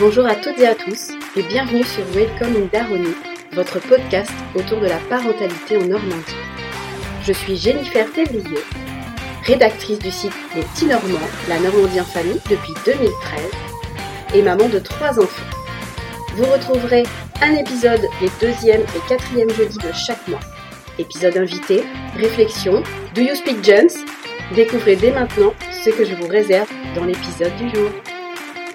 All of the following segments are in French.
Bonjour à toutes et à tous et bienvenue sur Welcome in votre podcast autour de la parentalité en Normandie. Je suis Jennifer Thévrier, rédactrice du site Les Petits Normands, la Normandie en famille depuis 2013 et maman de trois enfants. Vous retrouverez un épisode les deuxième et quatrième jeudis de chaque mois. Épisode invité, réflexion, Do You Speak Jones Découvrez dès maintenant ce que je vous réserve dans l'épisode du jour.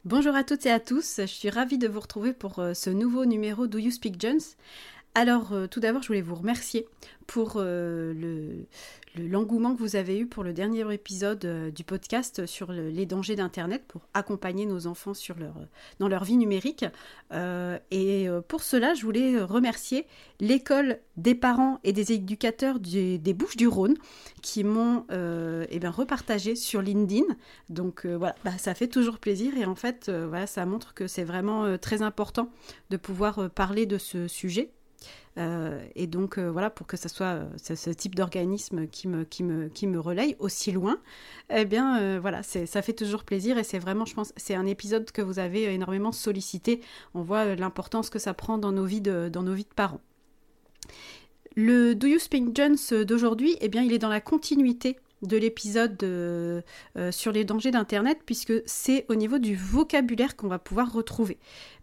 Bonjour à toutes et à tous, je suis ravie de vous retrouver pour euh, ce nouveau numéro Do You Speak Jones alors, euh, tout d'abord, je voulais vous remercier pour euh, l'engouement que vous avez eu pour le dernier épisode euh, du podcast sur les dangers d'Internet pour accompagner nos enfants dans leur vie numérique. et pour cela, je voulais remercier l'école des parents et des éducateurs des Bouches du Rhône qui m'ont eh repartagé sur LinkedIn. Donc voilà, bah, ça fait toujours plaisir et en fait, voilà, ça montre que c'est vraiment très important de pouvoir parler de ce sujet et donc euh, voilà, pour que ce soit euh, ce, type d'organisme qui me, qui, me, qui me relaye aussi loin, eh bien voilà, ça fait toujours plaisir et c'est vraiment, je pense, c'est un épisode que vous avez énormément sollicité. On voit l'importance que ça prend dans nos vies de, dans nos vies de parents. Le Do You Speak Jones d'aujourd'hui, eh bien, il est dans la continuité de l'épisode sur les dangers d'Internet, puisque c'est au niveau du vocabulaire qu'on va pouvoir retrouver.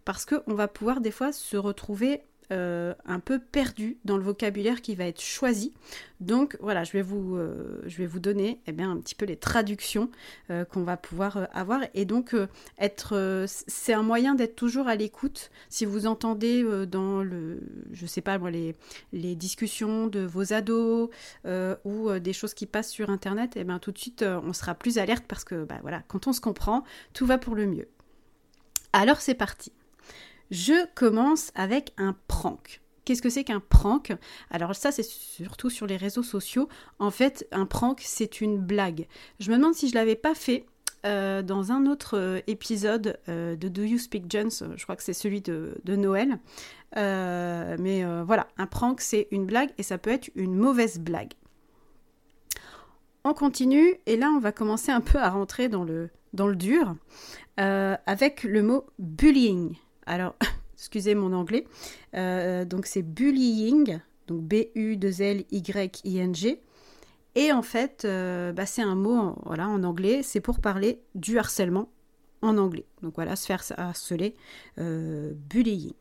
Parce qu'on va pouvoir des fois se retrouver euh, un peu perdu dans le vocabulaire qui va être choisi. Donc voilà, je vais vous, euh, donner eh bien, un petit peu les traductions euh, qu'on va pouvoir avoir. Et donc, être, c'est un moyen d'être toujours à l'écoute. Si vous entendez dans le, je sais pas les, discussions de vos ados ou des choses qui passent sur Internet, et eh bien, tout de suite, on sera plus alerte parce que bah, voilà, quand on se comprend, tout va pour le mieux. Alors c'est parti. Je commence avec un prank. Qu'est-ce que c'est qu'un prank? Alors ça, c'est surtout sur les réseaux sociaux. En fait, un prank, c'est une blague. Je me demande si je l'avais pas fait euh, dans un autre euh, épisode euh, de Do You Speak Jones? Je crois que c'est celui de, Noël. mais voilà, un prank, c'est une blague et ça peut être une mauvaise blague. On continue et là, on va commencer un peu à rentrer dans le dur avec le mot bullying. Alors, excusez mon anglais. Euh, donc c'est bullying, donc B-U-2-L-Y-I-N-G. Et en fait, euh, bah, c'est un mot en anglais, c'est pour parler du harcèlement en anglais. Donc voilà, se faire harceler, euh, bullying.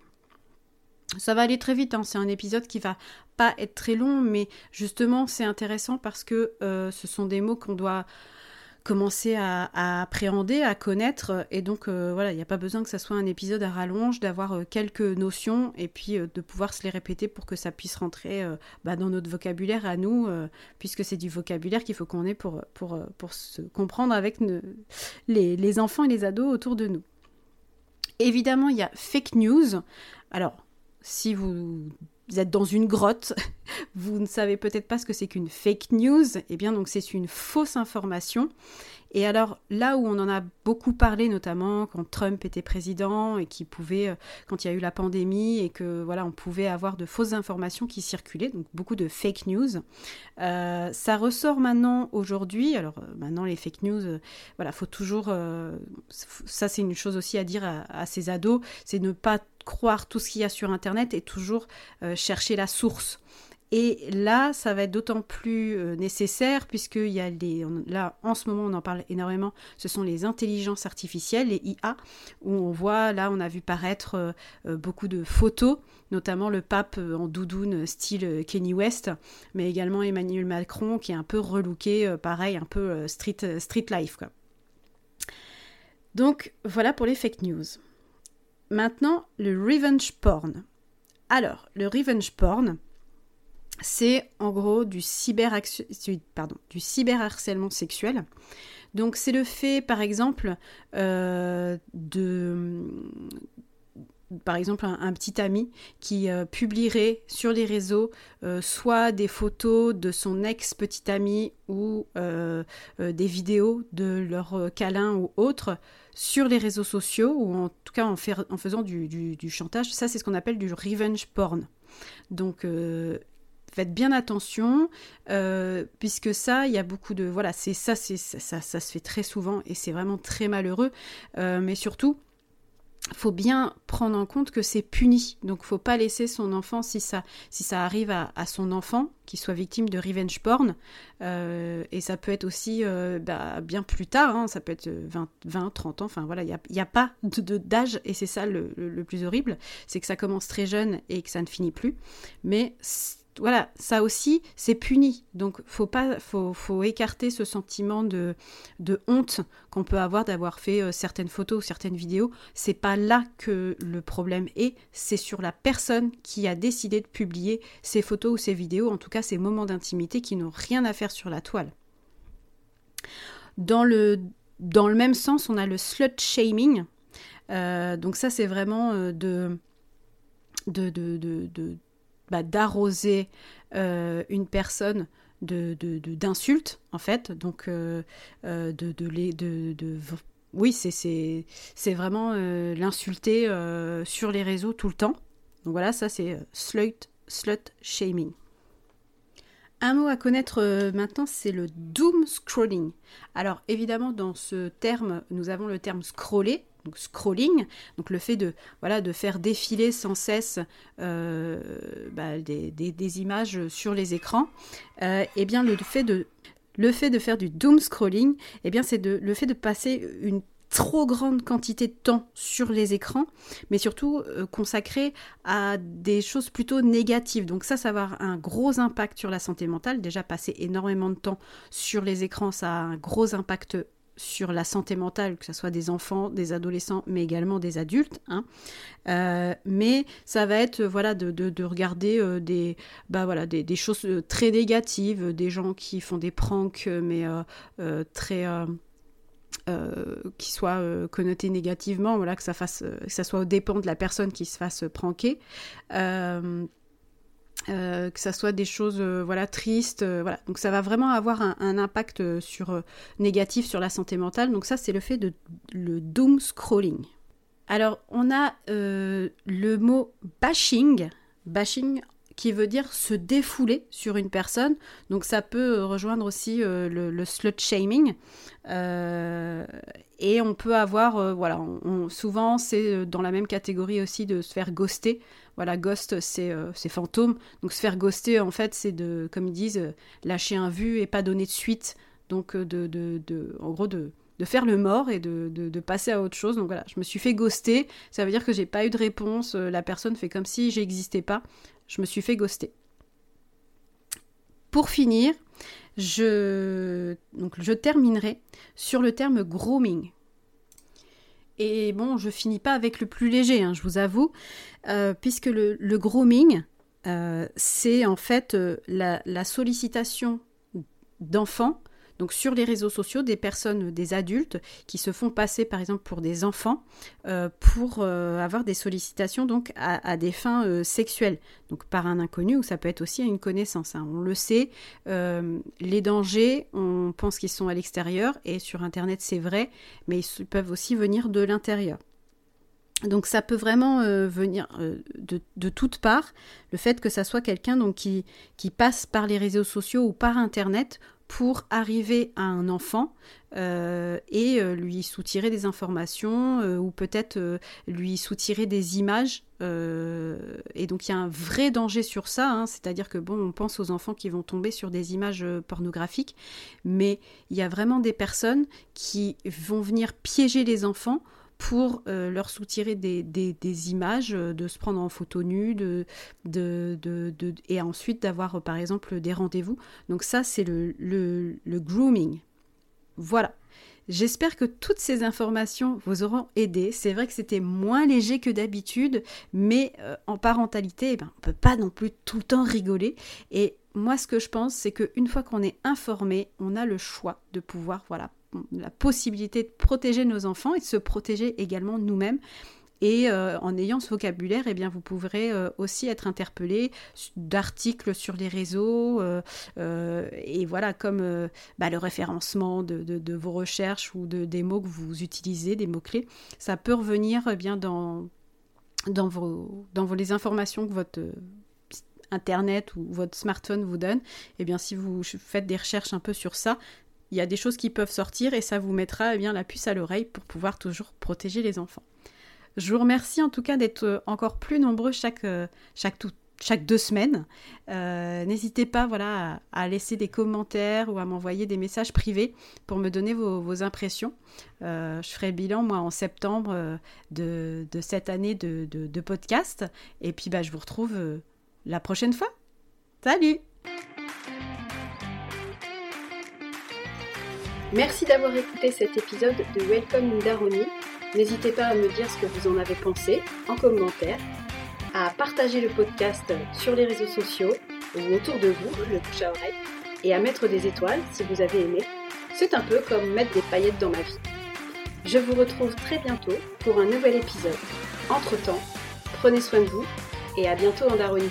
Ça va aller très vite, hein. c'est un épisode qui va pas être très long, mais justement c'est intéressant parce que ce sont des mots qu'on doit commencer à, appréhender, à connaître. Et donc, euh, voilà, il n'y a pas besoin que ça soit un épisode à rallonge, d'avoir euh, quelques notions et puis euh, de pouvoir se les répéter pour que ça puisse rentrer bah, dans notre vocabulaire à nous, puisque c'est du vocabulaire qu'il faut qu'on ait pour, se comprendre avec les, les enfants et les ados autour de nous. Évidemment, il y a fake news. Alors, si vous vous êtes dans une grotte, vous ne savez peut-être pas ce que c'est qu'une fake news, eh bien donc c'est une fausse information. Et alors là où on en a beaucoup parlé, notamment quand Trump était président et qui pouvait, euh, quand il y a eu la pandémie et que voilà, on pouvait avoir de fausses informations qui circulaient, donc beaucoup de fake news. Euh, ça ressort maintenant aujourd'hui. Alors euh, maintenant les fake news, voilà, faut toujours, ça c'est une chose aussi à dire à, à ces ados, c'est ne pas croire tout ce qu'il y a sur Internet et toujours chercher la source. Et là, ça va être d'autant plus euh, nécessaire puisqu'il y a les, là, en ce moment, on en parle énormément, ce sont les intelligences artificielles, les IA, où on voit, là, on a vu paraître euh, euh, beaucoup de photos, notamment le pape en doudoune style Kenny West, mais également Emmanuel Macron qui est un peu relooké, pareil, un peu street, life. Donc, voilà pour les fake news. Maintenant, le revenge porn. Alors, le revenge porn, c'est en gros du, du cyberharcèlement sexuel. Donc c'est le fait, par exemple, euh, de par exemple un, petit ami qui euh, publierait sur les réseaux euh, soit des photos de son ex petit ami ou des vidéos de leur câlin ou autre sur les réseaux sociaux ou en tout cas en, faisant du, chantage. Ça c'est ce qu'on appelle du revenge porn. Donc faites bien attention, euh, puisque ça, il y a beaucoup de... Voilà, c'est ça, ça, se fait très souvent et c'est vraiment très malheureux. Euh, mais surtout, faut bien prendre en compte que c'est puni. Donc, faut pas laisser son enfant, si ça, si ça arrive à, son enfant, qu'il soit victime de revenge porn. Euh, et ça peut être aussi euh, bah, bien plus tard, hein, ça peut être 20, 20 30 ans. Enfin voilà, il n'y a, y a, pas d'âge, et c'est ça le, le, plus horrible, c'est que ça commence très jeune et que ça ne finit plus. Mais voilà, ça aussi, c'est puni. Donc, faut pas, faut, faut écarter ce sentiment de, honte qu'on peut avoir d'avoir fait euh, certaines photos ou certaines vidéos. C'est pas là que le problème est. C'est sur la personne qui a décidé de publier ces photos ou ces vidéos, en tout cas ces moments d'intimité qui n'ont rien à faire sur la toile. Dans le, dans le même sens, on a le slut shaming. Euh, donc ça, c'est vraiment euh, de, de, de, de bah, d'arroser euh, une personne de, d'insultes, en fait. Donc, euh, euh, de, de, de, oui, c'est vraiment l'insulter sur les réseaux tout le temps. Donc voilà, ça c'est slut, slut shaming. Un mot à connaître maintenant, c'est le doom scrolling. Alors évidemment, dans ce terme, nous avons le terme scroller, donc scrolling, donc le fait de, de faire défiler sans cesse euh, bah, des, images sur les écrans, euh, eh bien le fait de, de faire du doom scrolling, eh bien c'est le fait de passer une trop grande quantité de temps sur les écrans, mais surtout euh, consacré à des choses plutôt négatives. Donc ça, ça va avoir un gros impact sur la santé mentale. Déjà, passer énormément de temps sur les écrans, ça a un gros impact sur la santé mentale, que ce soit des enfants, des adolescents, mais également des adultes. Hein. Euh, mais ça va être voilà de, regarder euh, des, bah, des, choses euh, très négatives, des gens qui font des pranks, mais très... qui soient connotés négativement, voilà, que ça fasse, que ça soit au dépend de la personne qui se fasse pranker. Euh, que ça soit des choses euh, voilà tristes euh, voilà. Donc ça va vraiment avoir un, impact sur négatif sur la santé mentale. Donc ça c'est le fait de le doom scrolling. Alors on a le mot bashing. Bashing qui veut dire se défouler sur une personne. Donc ça peut rejoindre aussi le, slut shaming. et on peut avoir, voilà, souvent c'est dans la même catégorie aussi de se faire ghoster. Voilà, ghost, euh, c'est fantôme. Donc se faire ghoster, en fait, c'est de, comme ils disent, euh, lâcher un vu et pas donner de suite. Donc, euh, de, de, en gros, de, de faire le mort et de, passer à autre chose. Donc voilà, je me suis fait ghoster. Ça veut dire que j'ai pas eu de réponse. La personne fait comme si j'existais pas. Je me suis fait ghoster. Pour finir, je, donc, je terminerai sur le terme grooming. Et bon, je finis pas avec le plus léger, hein, je vous avoue, euh, puisque le, grooming, euh, c'est en fait euh, la, sollicitation d'enfants donc sur les réseaux sociaux, des personnes, des adultes qui se font passer par exemple pour des enfants euh, pour euh, avoir des sollicitations donc à, des fins euh, sexuelles, donc par un inconnu ou ça peut être aussi à une connaissance. Hein. On le sait, les dangers, on pense qu'ils sont à l'extérieur et sur Internet c'est vrai, mais ils peuvent aussi venir de l'intérieur. Donc ça peut vraiment venir de, toutes parts, le fait que ça soit quelqu'un qui passe par les réseaux sociaux ou par Internet pour arriver à un enfant euh, et euh, lui soutirer des informations euh, ou peut-être lui soutirer des images. et donc il y a un vrai danger sur ça, hein. c'est-à-dire que bon, on pense aux enfants qui vont tomber sur des images pornographiques, mais il y a vraiment des personnes qui vont venir piéger les enfants pour euh, leur soutirer des, images, euh, de se prendre en photo nue, et ensuite d'avoir euh, par exemple des rendez-vous. Donc ça, c'est le, grooming. Voilà. J'espère que toutes ces informations vous auront aidé. C'est vrai que c'était moins léger que d'habitude, mais en parentalité, eh ben, on ne peut pas non plus tout le temps rigoler. Et moi, ce que je pense, c'est qu'une fois qu'on est informé, on a le choix de pouvoir voilà, la possibilité de protéger nos enfants et de se protéger également nous-mêmes. Et euh, en ayant ce vocabulaire, eh bien, vous pourrez euh, aussi être interpellé d'articles sur les réseaux. Euh, et voilà, comme bah, le référencement de, vos recherches ou de, des mots que vous utilisez, des mots-clés, ça peut revenir eh bien dans, dans, vos, dans vos, les informations que votre Internet ou votre smartphone vous donne. Eh bien, si vous faites des recherches un peu sur ça, il y a des choses qui peuvent sortir et ça vous mettra eh bien, la puce à l'oreille pour pouvoir toujours protéger les enfants. Je vous remercie en tout cas d'être encore plus nombreux chaque, chaque deux semaines. N'hésitez pas voilà, à, laisser des commentaires ou à m'envoyer des messages privés pour me donner vos, impressions. je ferai le bilan, moi, en septembre de, cette année de, podcast. Et puis, bah, je vous retrouve la prochaine fois. Salut Merci d'avoir écouté cet épisode de Welcome Daroni. N'hésitez pas à me dire ce que vous en avez pensé en commentaire, à partager le podcast sur les réseaux sociaux ou autour de vous, le bouche à oreille, et à mettre des étoiles si vous avez aimé. C'est un peu comme mettre des paillettes dans ma vie. Je vous retrouve très bientôt pour un nouvel épisode. Entre-temps, prenez soin de vous et à bientôt en Daronie.